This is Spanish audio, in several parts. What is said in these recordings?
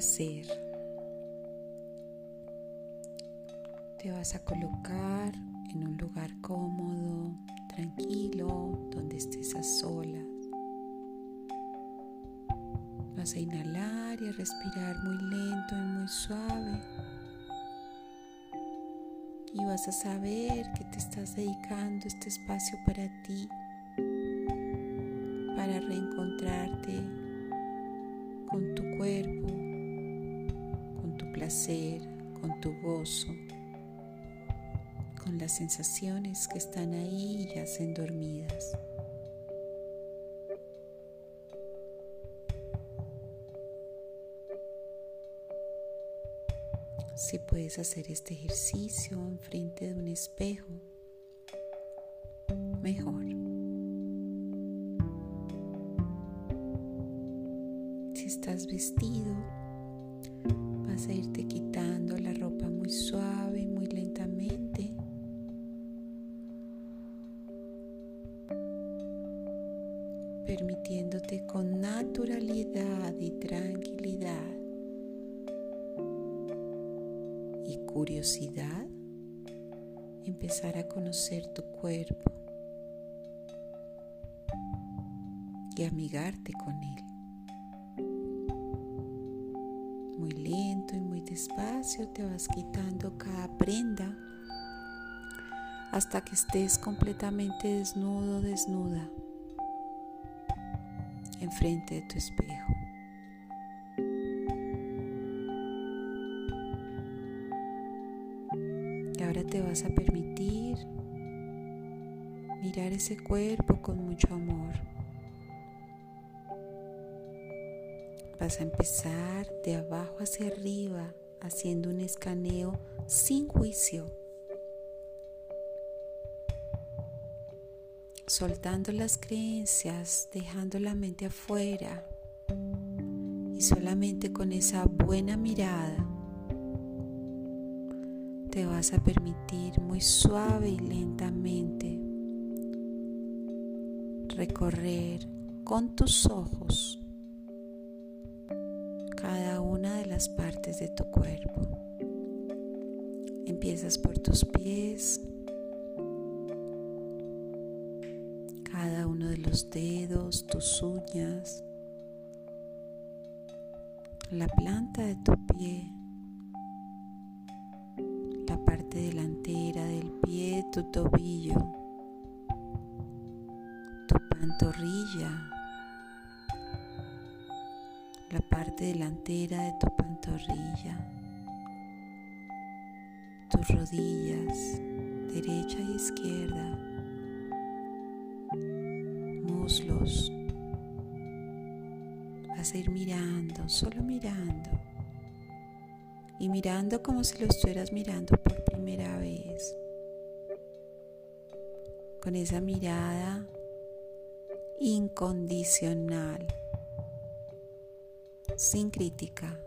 placer. Te vas a colocar en un lugar cómodo, tranquilo, donde estés a solas. Vas a inhalar y a respirar muy lento y muy suave. Y vas a saber que te estás dedicando este espacio para ti, para reencontrarte con tu cuerpo, con tu gozo con las sensaciones que están ahí y yacen dormidas. Si puedes hacer este ejercicio enfrente de un espejo, mejor. Permitiéndote con naturalidad y tranquilidad y curiosidad empezar a conocer tu cuerpo y amigarte con él. Muy lento y muy despacio te vas quitando cada prenda hasta que estés completamente desnudo, desnuda enfrente de tu espejo. Y ahora te vas a permitir mirar ese cuerpo con mucho amor. Vas a empezar de abajo hacia arriba haciendo un escaneo sin juicio soltando las creencias, dejando la mente afuera y solamente con esa buena mirada te vas a permitir muy suave y lentamente recorrer con tus ojos cada una de las partes de tu cuerpo. Empiezas por tus pies, uno de los dedos, tus uñas, la planta de tu pie, la parte delantera del pie, tu tobillo, tu pantorrilla, la parte delantera de tu pantorrilla, tus rodillas, derecha y izquierda muslos. Vas a ir mirando, solo mirando. Y mirando como si lo estuvieras mirando por primera vez. Con esa mirada incondicional, sin crítica.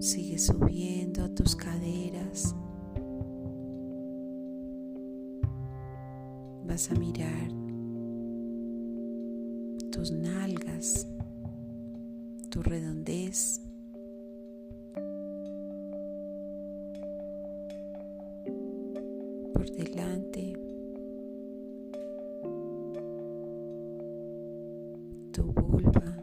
Sigue subiendo tus caderas vas a mirar tus nalgas, tu redondez. Por delante, tu vulva.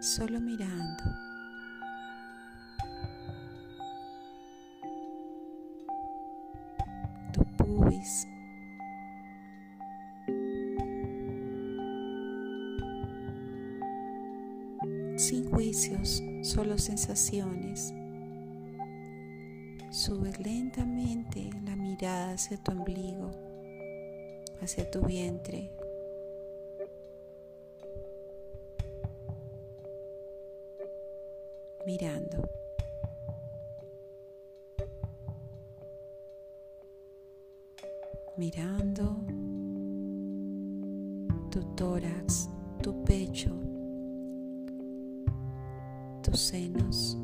Solo mirando. Tu pubis. Sin juicios, solo sensaciones. Subes lentamente la mirada hacia tu ombligo, hacia tu vientre, mirando. Mirando tu tórax, tu pecho, tus senos.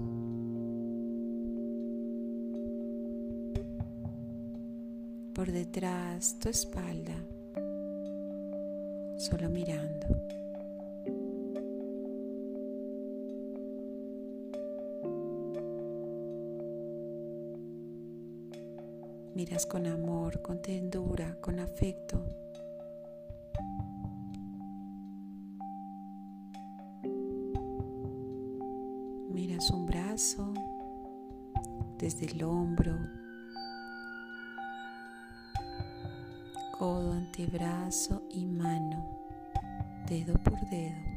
Por detrás tu espalda, solo mirando. Miras con amor, con tendura, con afecto. Miras un brazo desde el hombro, codo, antebrazo y mano, dedo por dedo.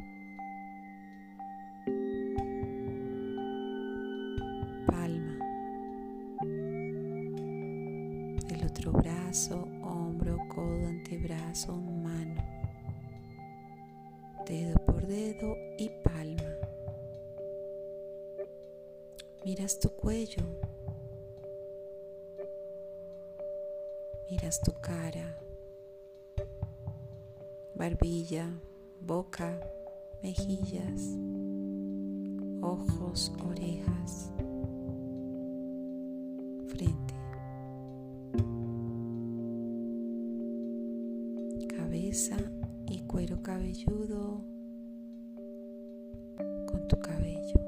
Brazo, hombro, codo, antebrazo, mano. Dedo por dedo y palma. Miras tu cuello. Miras tu cara, barbilla, boca, mejillas, ojos, orejas, cuero cabelludo con tu cabello.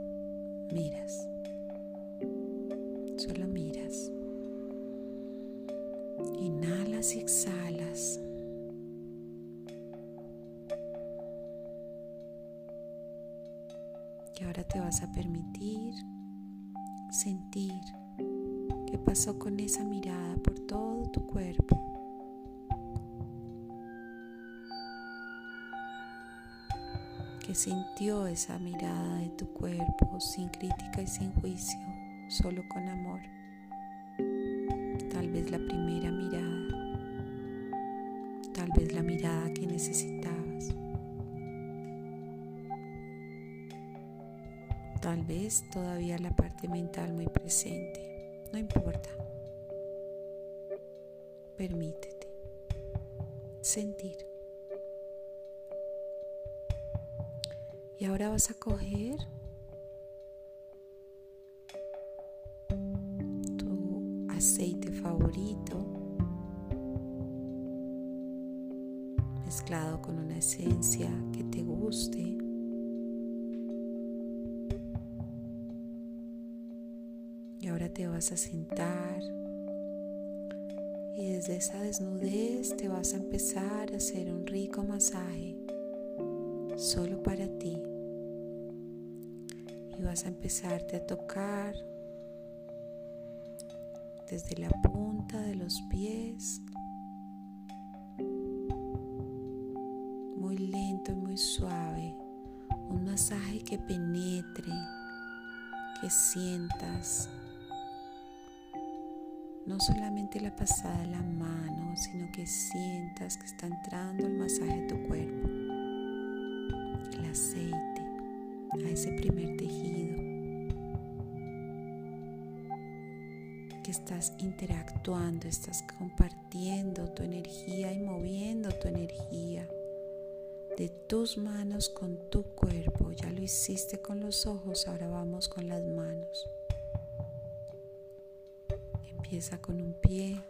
Miras. Solo miras. Inhalas y exhalas. Y ahora te vas a permitir sentir qué pasó con esa mirada por todo tu cuerpo. ¿Qué sintió esa mirada de tu cuerpo sin crítica y sin juicio? solo con amor. Tal vez la primera mirada, tal vez la mirada que necesitabas. Tal vez todavía la parte mental muy presente. No importa. Permítete sentir. Y ahora vas a coger aceite favorito mezclado con una esencia que te guste. Y ahora te vas a sentar y desde esa desnudez te vas a empezar a hacer un rico masaje solo para ti. Y vas a empezarte a tocar desde la punta de los pies, muy lento y muy suave, un masaje que penetre, que sientas. No solamente la pasada de la mano, sino que sientas que está entrando el masaje a tu cuerpo, el aceite, a ese primer tejido estás interactuando, estás compartiendo tu energía y moviendo tu energía de tus manos con tu cuerpo. Ya lo hiciste con los ojos, ahora vamos con las manos. Empieza con un pie,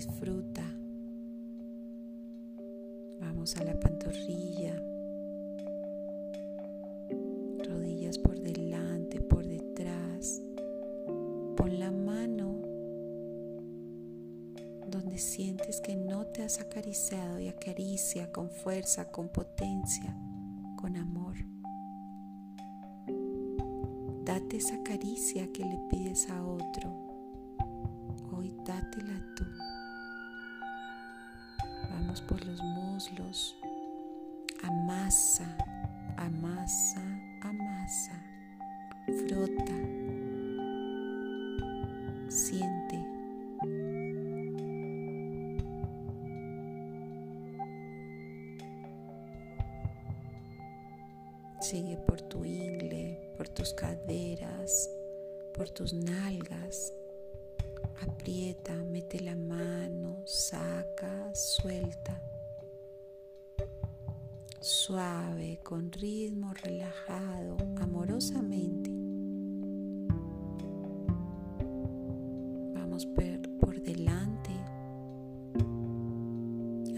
disfruta. Vamos a la pantorrilla, rodillas por delante, por detrás. Pon la mano donde sientes que no te has acariciado y acaricia con fuerza, con potencia, con amor. Date esa caricia que le pides a otro. Hoy dátela tú por los muslos. Amasa, amasa, amasa. Frota. Siente. Sigue por tu ingle, por tus caderas, por tus nalgas. Aprieta, mete la mano, saca, suelta. Suave, con ritmo relajado, amorosamente. Vamos por delante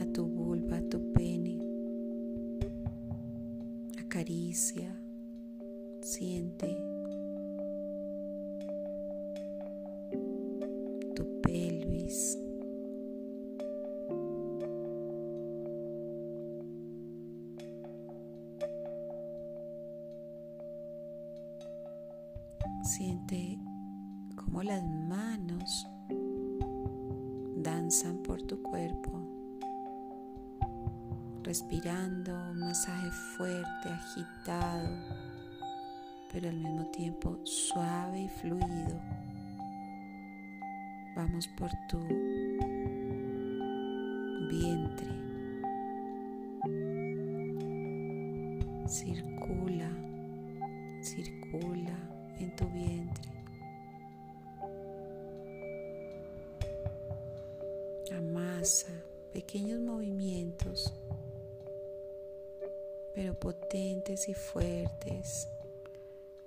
a tu vulva, a tu pene. Acaricia, siente Vamos por tu vientre. Circula, circula en tu vientre. Amasa pequeños movimientos, pero potentes y fuertes.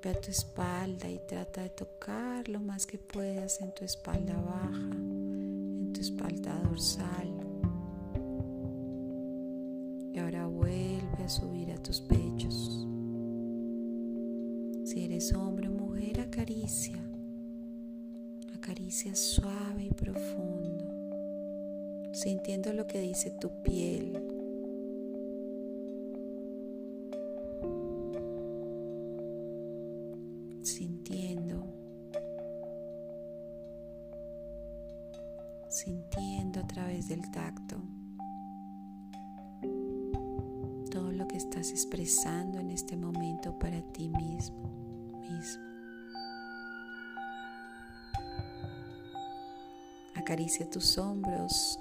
Ve a tu espalda y trata de tocar lo más que puedas en tu espalda baja, en tu espalda dorsal. Y ahora vuelve a subir a tus pechos. Si eres hombre o mujer, acaricia. Acaricia suave y profundo, sintiendo lo que dice tu piel. Tus hombros,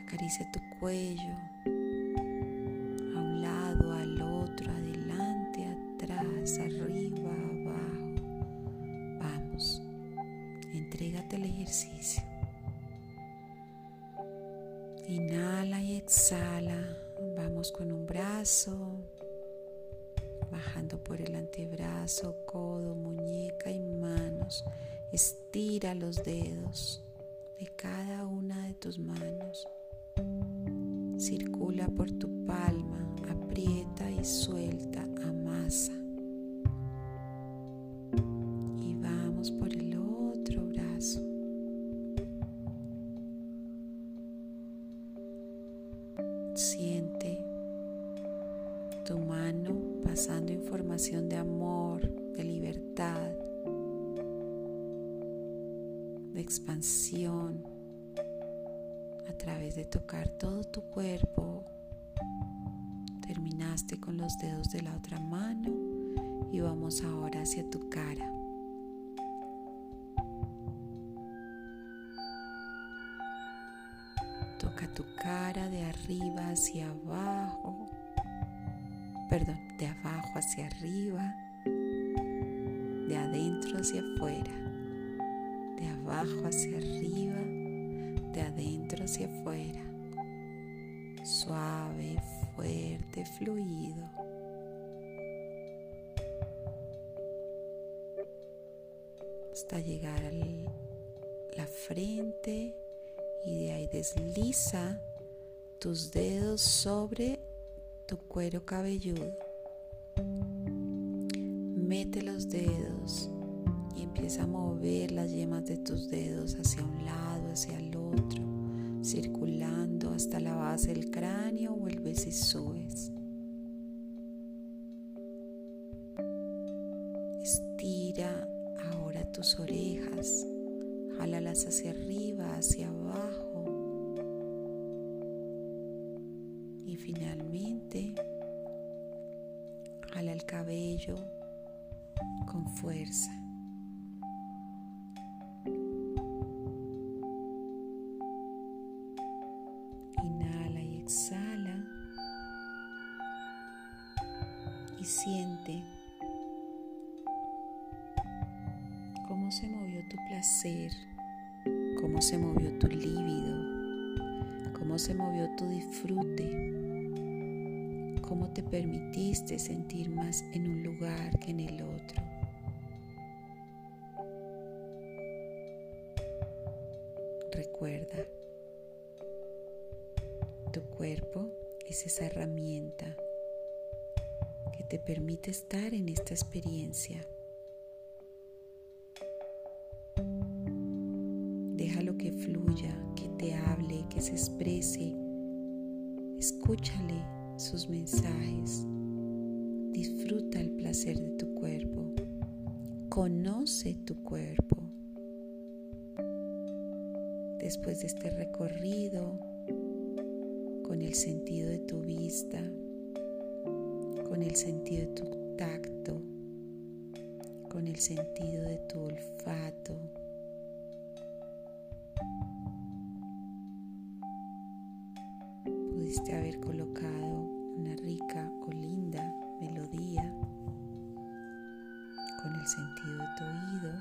acaricia tu cuello, a un lado, al otro, adelante, atrás, arriba, abajo. Vamos, entrégate el ejercicio. Inhala y exhala. Vamos con un brazo, bajando por el antebrazo, codo, muñeca y manos. Estira los dedos de cada una de tus manos. Circula por tu palma, aprieta y suelta, expansión a través de tocar todo tu cuerpo. Terminaste con los dedos de la otra mano y vamos ahora hacia tu cara. Toca tu cara de arriba hacia abajo perdón, de abajo hacia arriba, de adentro hacia afuera, abajo hacia arriba, de adentro hacia afuera, suave, fuerte, fluido. Hasta llegar a la frente y de ahí desliza tus dedos sobre tu cuero cabelludo. Mete hasta la base del cráneo, vuelves y subes. Estira ahora tus orejas, jálalas hacia arriba, hacia abajo y finalmente jala el cabello con fuerza. Tu placer, cómo se movió tu líbido, cómo se movió tu disfrute, cómo te permitiste sentir más en un lugar que en el otro. Recuerda, tu cuerpo es esa herramienta que te permite estar en esta experiencia. Disfruta el placer de tu cuerpo. Conoce tu cuerpo. Después de este recorrido, con el sentido de tu vista, con el sentido de tu tacto, con el sentido de tu olfato. Pudiste haber colocado oído.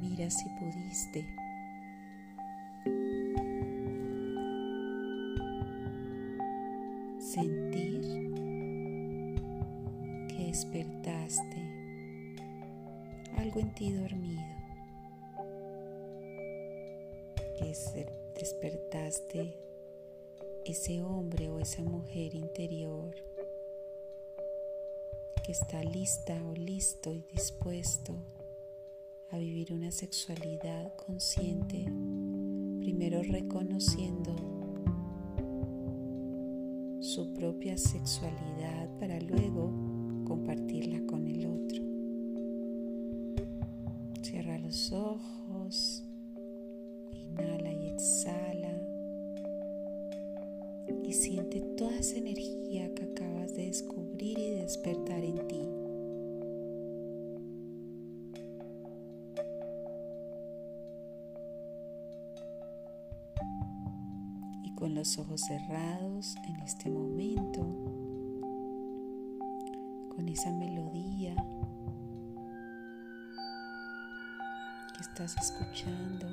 Mira si pudiste. Sentir que despertaste algo en ti dormido, que despertaste ese hombre o esa mujer interior está lista o listo y dispuesto a vivir una sexualidad consciente, primero reconociendo su propia sexualidad para luego compartirla con el otro. Cierra los ojos, inhala y exhala y siente toda esa energía los ojos cerrados en este momento, con esa melodía que estás escuchando,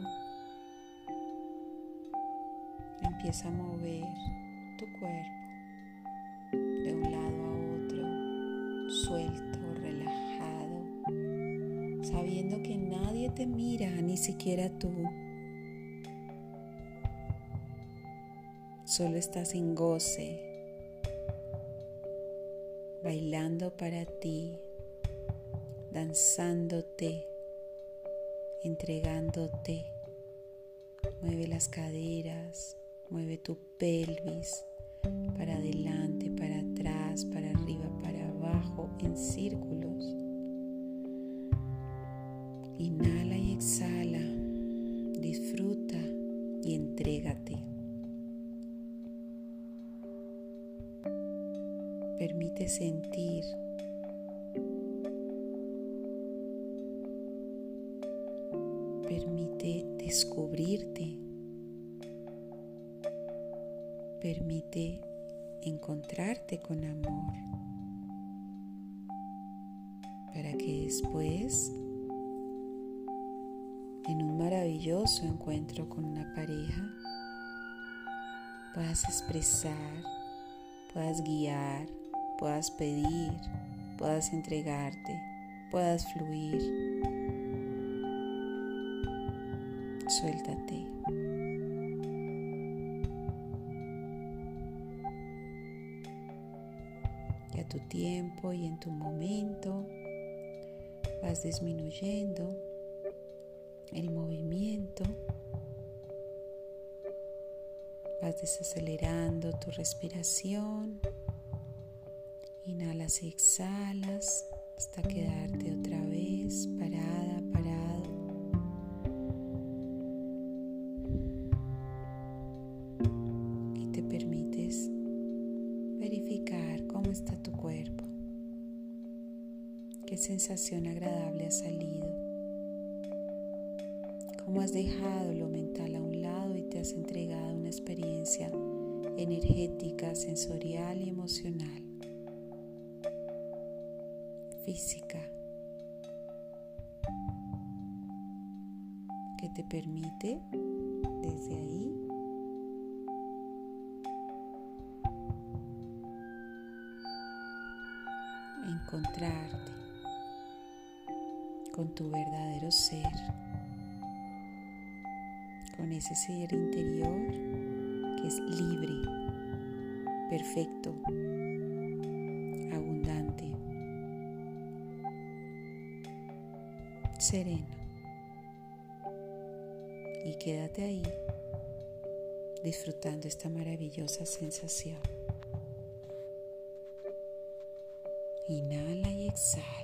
empieza a mover tu cuerpo de un lado a otro, suelto, relajado, sabiendo que nadie te mira, ni siquiera tú. Solo estás en goce, bailando para ti, danzándote, entregándote. Mueve las caderas, mueve tu pelvis para adelante, para atrás, para arriba, para abajo, en círculos. Inhala y exhala, disfruta y entrégate. Permite sentir. Permite descubrirte. Permite encontrarte con amor. Para que después, en un maravilloso encuentro con una pareja, puedas expresar, puedas guiar, puedas pedir, puedas entregarte, puedas fluir. Suéltate. Y a tu tiempo y en tu momento vas disminuyendo el movimiento, vas desacelerando tu respiración. Inhalas exhalas hasta quedarte otra vez parada, parado. Y te permites verificar cómo está tu cuerpo. Qué sensación agradable ha salido. Cómo has dejado lo mental a un lado y te has entregado una experiencia energética, sensorial y emocional física que te permite desde ahí encontrarte con tu verdadero ser, con ese ser interior que es libre, perfecto, sereno. Y quédate ahí disfrutando esta maravillosa sensación. Inhala y exhala.